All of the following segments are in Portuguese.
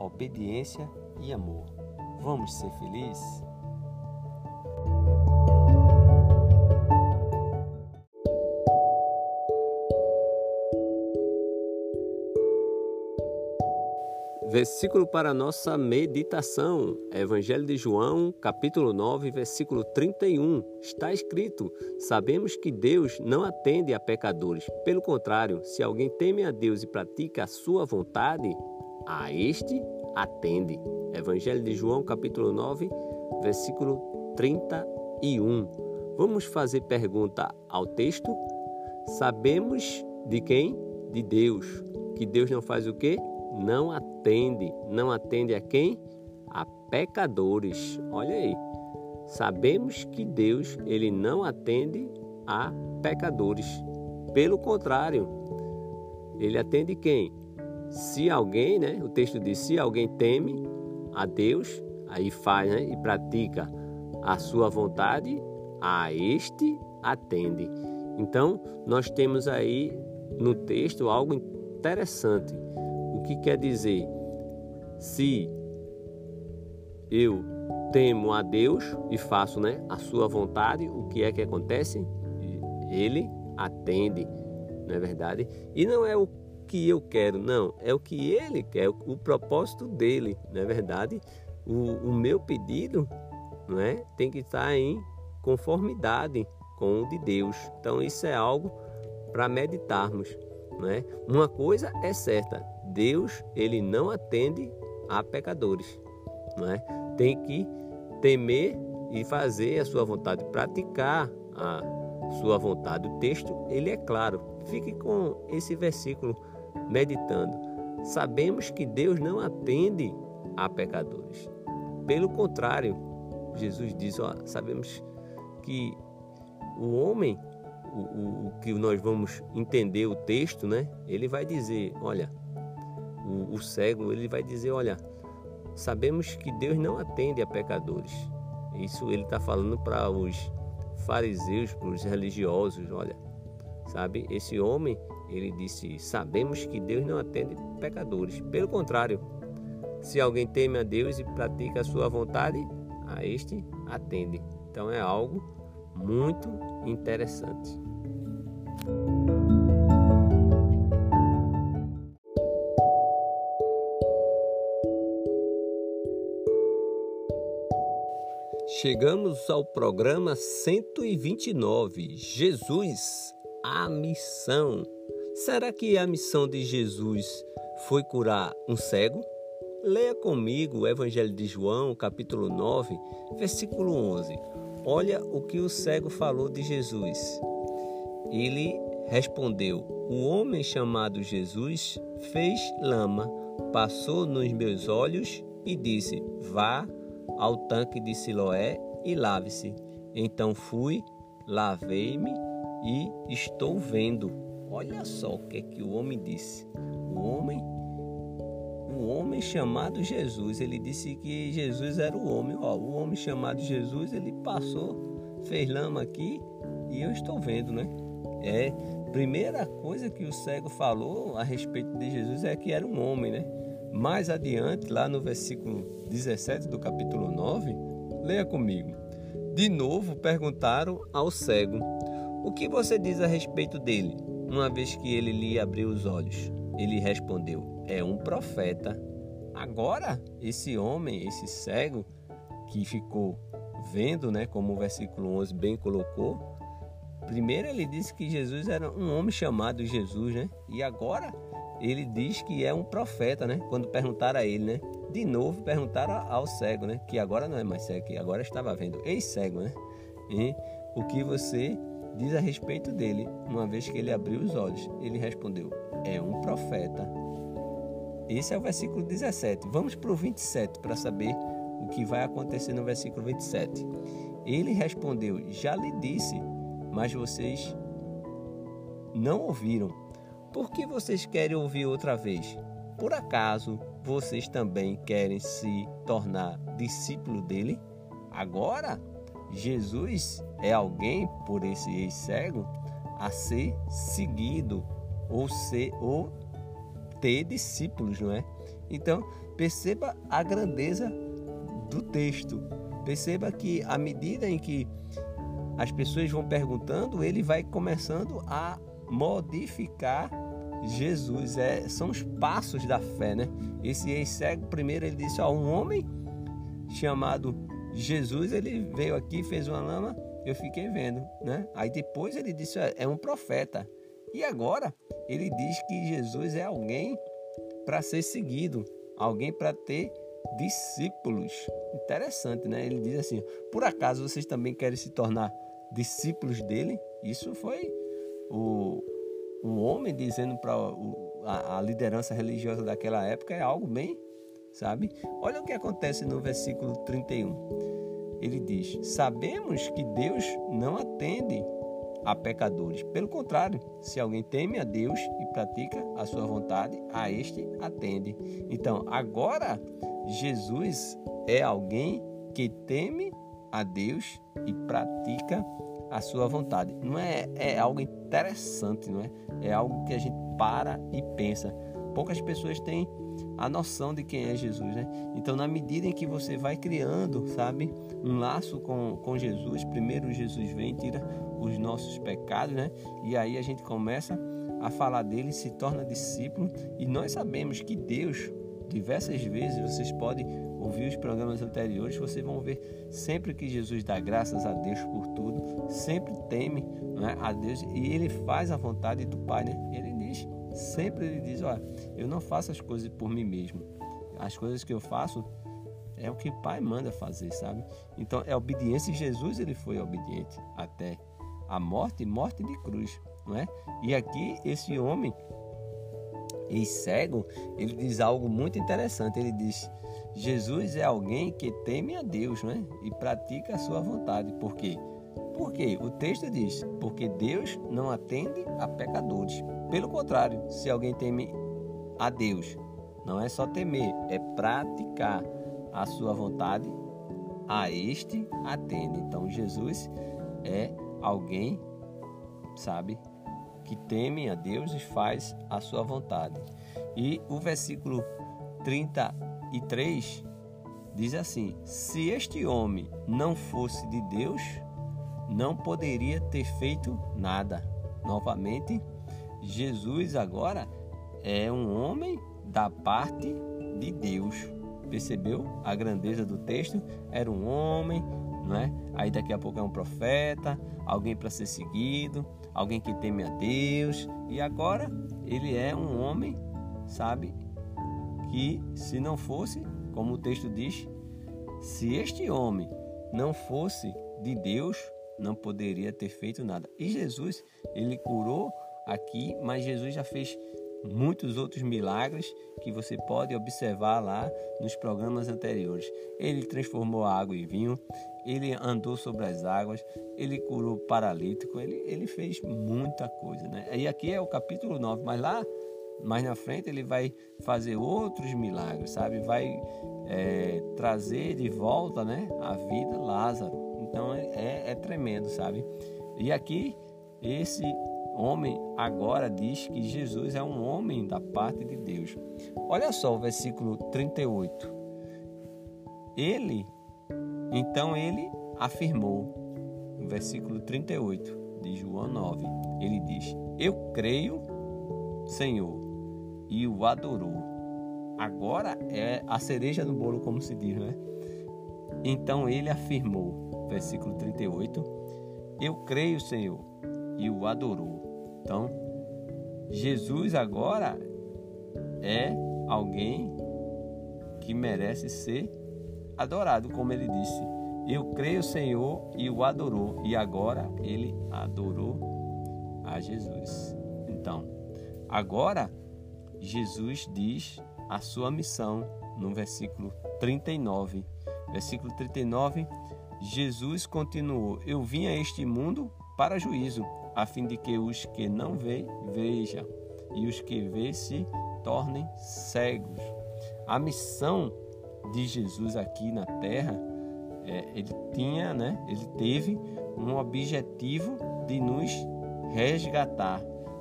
obediência e amor. Vamos ser felizes? Versículo para nossa meditação, Evangelho de João, capítulo 9, versículo 31. Está escrito: Sabemos que Deus não atende a pecadores. Pelo contrário, se alguém teme a Deus e pratica a sua vontade, a este atende. Evangelho de João, capítulo 9, versículo 31. Vamos fazer pergunta ao texto? Sabemos de quem? De Deus. Que Deus não faz o quê? Não atende. Não atende a quem? A pecadores. Olha aí. Sabemos que Deus, ele não atende a pecadores. Pelo contrário, ele atende quem? Se alguém, né, o texto diz, se alguém teme a Deus, aí faz né, e pratica a sua vontade, a este atende. Então, nós temos aí no texto algo interessante. O que quer dizer? Se eu temo a Deus e faço né, a sua vontade, o que é que acontece? Ele atende, não é verdade? E não é o que eu quero, não, é o que ele quer, o propósito dele, não é verdade? O, o meu pedido não é? tem que estar em conformidade com o de Deus. Então isso é algo para meditarmos. Não é? Uma coisa é certa, Deus ele não atende a pecadores. Não é? Tem que temer e fazer a sua vontade, praticar a sua vontade. O texto ele é claro. Fique com esse versículo meditando, sabemos que Deus não atende a pecadores. Pelo contrário, Jesus diz: ó, sabemos que o homem, o, o, que nós vamos entender o texto, né? Ele vai dizer: olha, o, o cego, ele vai dizer: olha, sabemos que Deus não atende a pecadores. Isso ele está falando para os fariseus, para os religiosos: olha, sabe, esse homem ele disse: Sabemos que Deus não atende pecadores. Pelo contrário, se alguém teme a Deus e pratica a sua vontade, a este atende. Então é algo muito interessante. Chegamos ao programa 129. Jesus, a missão. Será que a missão de Jesus foi curar um cego? Leia comigo o Evangelho de João, capítulo 9, versículo 11. Olha o que o cego falou de Jesus. Ele respondeu: O homem chamado Jesus fez lama, passou nos meus olhos e disse: Vá ao tanque de Siloé e lave-se. Então fui, lavei-me e estou vendo. Olha só o que é que o homem disse. O homem o homem chamado Jesus, ele disse que Jesus era o homem. Ó, o homem chamado Jesus, ele passou, fez lama aqui e eu estou vendo, né? É, primeira coisa que o cego falou a respeito de Jesus é que era um homem, né? Mais adiante, lá no versículo 17 do capítulo 9, leia comigo. De novo perguntaram ao cego: O que você diz a respeito dele, uma vez que ele lhe abriu os olhos? Ele respondeu: É um profeta. Agora, esse homem, esse cego, que ficou vendo, né, como o versículo 11 bem colocou, primeiro ele disse que Jesus era um homem chamado Jesus, né? E agora ele diz que é um profeta, né? Quando perguntaram a ele, né? De novo perguntaram ao cego, né? Que agora não é mais cego, que agora estava vendo. Ex-cego, né? E o que você diz a respeito dele, uma vez que ele abriu os olhos? Ele respondeu: é um profeta. Esse é o versículo 17. Vamos para o 27 para saber o que vai acontecer no versículo 27. Ele respondeu: Já lhe disse, mas vocês não ouviram. Por que vocês querem ouvir outra vez? Por acaso vocês também querem se tornar discípulo dele? Agora, Jesus é alguém, por esse ex-cego, a ser seguido ou ser ou ter discípulos, não é? Então, perceba a grandeza do texto. Perceba que à medida em que as pessoas vão perguntando, ele vai começando a modificar Jesus. É, são os passos da fé, né? Esse ex-cego, primeiro ele disse: ó, um homem chamado Jesus, ele veio aqui, fez uma lama, eu fiquei vendo, né? Aí depois ele disse: é um profeta. E agora ele diz que Jesus é alguém para ser seguido, alguém para ter discípulos. Interessante, né? Ele diz assim: por acaso vocês também querem se tornar discípulos dele? Isso foi o, um homem dizendo para a, a liderança religiosa daquela época, é algo bem, sabe? Olha o que acontece no versículo 31. Ele diz: Sabemos que Deus não atende a pecadores. Pelo contrário, se alguém teme a Deus e pratica a sua vontade, a este atende. Então, agora Jesus é alguém que teme a Deus e pratica a sua vontade. Não é, é algo interessante, não é? É algo que a gente para e pensa. Poucas pessoas têm a noção de quem é Jesus, né? Então, na medida em que você vai criando, sabe, um laço com, com Jesus, primeiro Jesus vem tira os nossos pecados, né? E aí a gente começa a falar dele, se torna discípulo, e nós sabemos que Deus, diversas vezes, vocês podem ouvir os programas anteriores, vocês vão ver sempre que Jesus dá graças a Deus por tudo, sempre teme né, a Deus e ele faz a vontade do Pai, né? Ele Sempre ele diz: Olha, eu não faço as coisas por mim mesmo. As coisas que eu faço é o que o Pai manda fazer, sabe? Então é obediência. Jesus ele foi obediente até a morte morte de cruz, não é? E aqui esse homem e cego, ele diz algo muito interessante. Ele diz: Jesus é alguém que teme a Deus, não é? E pratica a sua vontade. Por quê? Porque o texto diz: porque Deus não atende a pecadores. Pelo contrário, se alguém teme a Deus, não é só temer, é praticar a sua vontade, a este atende. Então Jesus é alguém, sabe, que teme a Deus e faz a sua vontade. E o versículo 33 diz assim: Se este homem não fosse de Deus, não poderia ter feito nada. Novamente, Jesus agora é um homem da parte de Deus. Percebeu a grandeza do texto? Era um homem, não é? Aí daqui a pouco é um profeta, alguém para ser seguido, alguém que teme a Deus. E agora ele é um homem, sabe, que se não fosse, como o texto diz, se este homem não fosse de Deus, não poderia ter feito nada. E Jesus, ele curou aqui, mas Jesus já fez muitos outros milagres que você pode observar lá nos programas anteriores. Ele transformou a água em vinho, ele andou sobre as águas, ele curou paralítico, ele, ele fez muita coisa. Né? E aqui é o capítulo 9, mas lá mais na frente ele vai fazer outros milagres, sabe? Vai é, trazer de volta né, a vida Lázaro. Então é, é, tremendo, sabe? E aqui esse homem agora diz que Jesus é um homem da parte de Deus. Olha só o versículo 38. Ele, então ele afirmou, no versículo 38 de João 9, ele diz: Eu creio, Senhor, e o adorou. Agora é a cereja no bolo, como se diz, né? Então ele afirmou, versículo 38, Eu creio, Senhor, e o adorou. Então, Jesus agora é alguém que merece ser adorado, como ele disse. Eu creio, Senhor, e o adorou. E agora ele adorou a Jesus. Então, agora Jesus diz a sua missão no versículo 39. Versículo 39, Jesus continuou: Eu vim a este mundo para juízo, a fim de que os que não veem vejam e os que veem se tornem cegos. A missão de Jesus aqui na terra, é, ele tinha, né? Ele teve um objetivo de nos resgatar.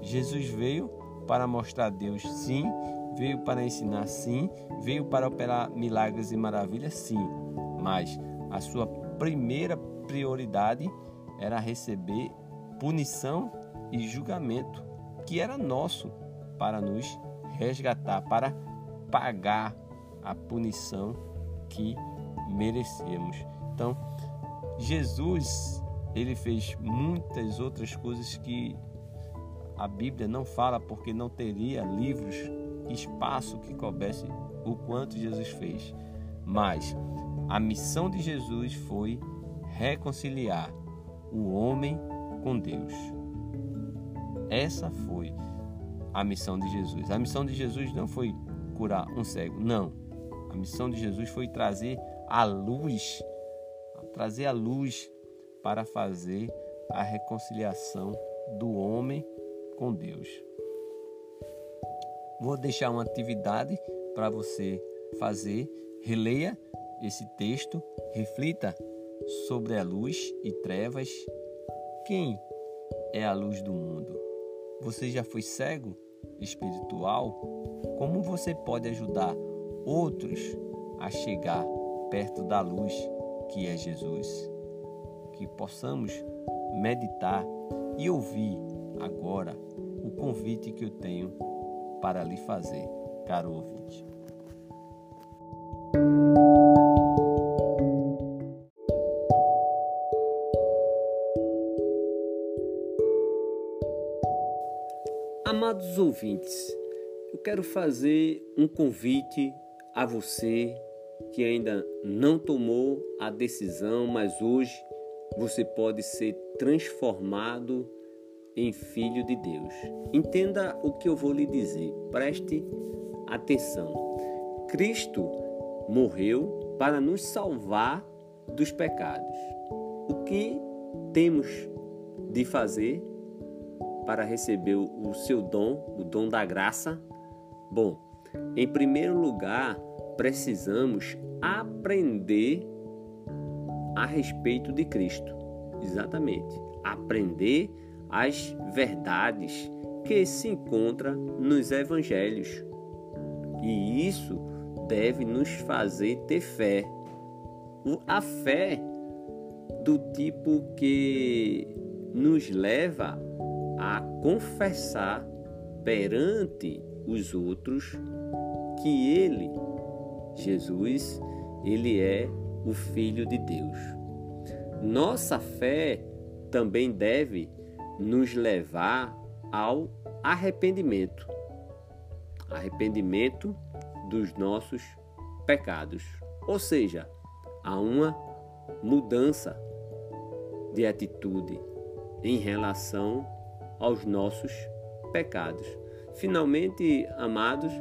Jesus veio para mostrar Deus, sim. Veio para ensinar, sim. Veio para operar milagres e maravilhas, sim. Mas a sua primeira prioridade era receber punição e julgamento, que era nosso para nos resgatar, para pagar a punição que merecemos. Então, Jesus, ele fez muitas outras coisas que a Bíblia não fala porque não teria livros, espaço que coubesse o quanto Jesus fez. Mas a missão de Jesus foi reconciliar o homem com Deus. Essa foi a missão de Jesus. A missão de Jesus não foi curar um cego, não. A missão de Jesus foi trazer a luz, trazer a luz para fazer a reconciliação do homem com Deus. Vou deixar uma atividade para você fazer. Releia esse texto, reflita sobre a luz e trevas. Quem é a luz do mundo? Você já foi cego espiritual? Como você pode ajudar outros a chegar perto da luz que é Jesus? Que possamos meditar e ouvir agora o convite que eu tenho para lhe fazer, caro ouvinte. Amados ouvintes, eu quero fazer um convite a você que ainda não tomou a decisão, mas hoje você pode ser transformado em Filho de Deus. Entenda o que eu vou lhe dizer, preste atenção. Cristo morreu para nos salvar dos pecados. O que temos de fazer para receber o seu dom, o dom da graça? Bom, em primeiro lugar, precisamos aprender a respeito de Cristo. Exatamente. Aprender as verdades que se encontram nos evangelhos. E isso deve nos fazer ter fé. A fé do tipo que nos leva a confessar perante os outros que ele, Jesus, ele é o filho de Deus. Nossa fé também deve nos levar ao arrependimento. Arrependimento dos nossos pecados. Ou seja, há uma mudança de atitude em relação aos nossos pecados. Finalmente, amados,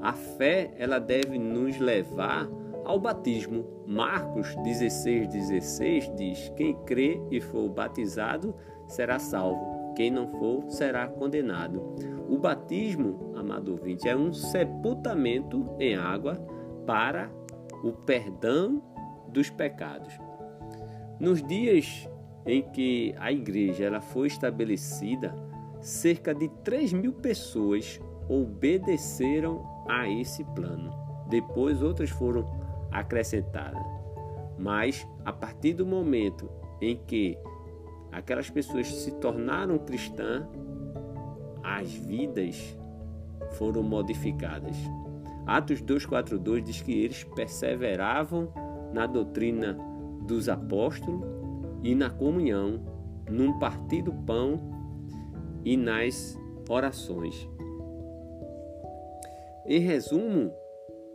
a fé ela deve nos levar ao batismo. Marcos 16, 16 diz: Quem crê e for batizado será salvo, quem não for será condenado. O batismo, amado ouvinte, é um sepultamento em água para o perdão dos pecados. Nos dias em que a igreja ela foi estabelecida, cerca de 3 mil pessoas obedeceram a esse plano. Depois outras foram acrescentadas. Mas a partir do momento em que aquelas pessoas se tornaram cristãs, as vidas foram modificadas. Atos 2:42 diz que eles perseveravam na doutrina dos apóstolos e na comunhão, num partir do pão e nas orações. Em resumo,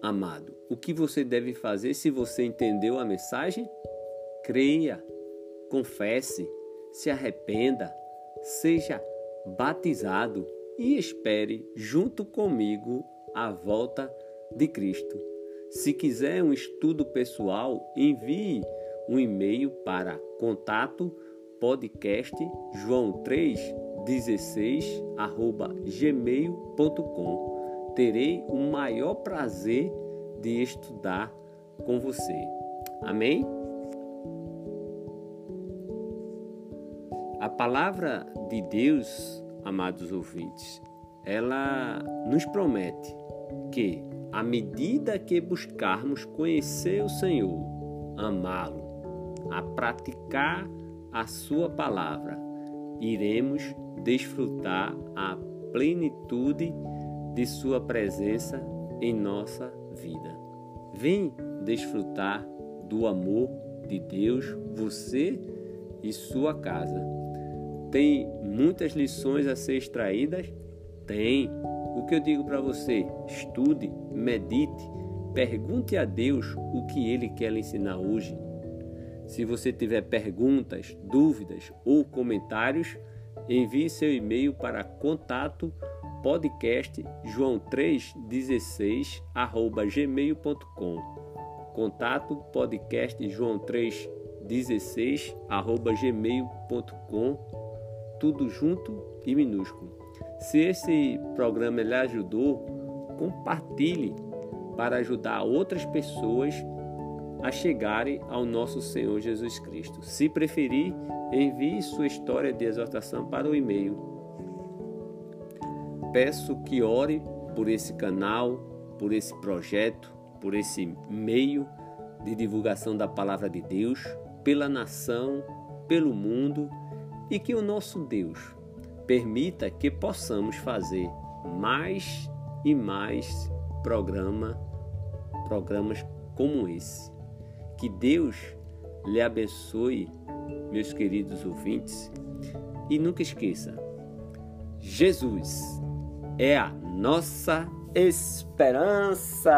amado, o que você deve fazer se você entendeu a mensagem? Creia, confesse, se arrependa, seja batizado e espere junto comigo a volta de Cristo. Se quiser um estudo pessoal, envie um e-mail para contato podcast joão 316 arroba gmail.com. Terei o maior prazer de estudar com você. Amém? A palavra de Deus, amados ouvintes, ela nos promete que, à medida que buscarmos conhecer o Senhor, amá-lo, a praticar a Sua palavra, iremos desfrutar a plenitude de Sua presença em nossa vida. Vem desfrutar do amor de Deus, você e sua casa. Tem muitas lições a ser extraídas? Tem. O que eu digo para você? Estude, medite, pergunte a Deus o que Ele quer lhe ensinar hoje. Se você tiver perguntas, dúvidas ou comentários, envie seu e-mail para contato podcast joão316 arroba gmail.com contato podcast joão316 arroba gmail.com tudo junto e minúsculo. Se esse programa lhe ajudou, compartilhe para ajudar outras pessoas a chegarem ao nosso Senhor Jesus Cristo. Se preferir, envie sua história de exortação para o e-mail. Peço que ore por esse canal, por esse projeto, por esse meio de divulgação da palavra de Deus, pela nação, pelo mundo e que o nosso Deus permita que possamos fazer mais e mais programa, programas como esse. Que Deus lhe abençoe, meus queridos ouvintes, e nunca esqueça: Jesus é a nossa esperança.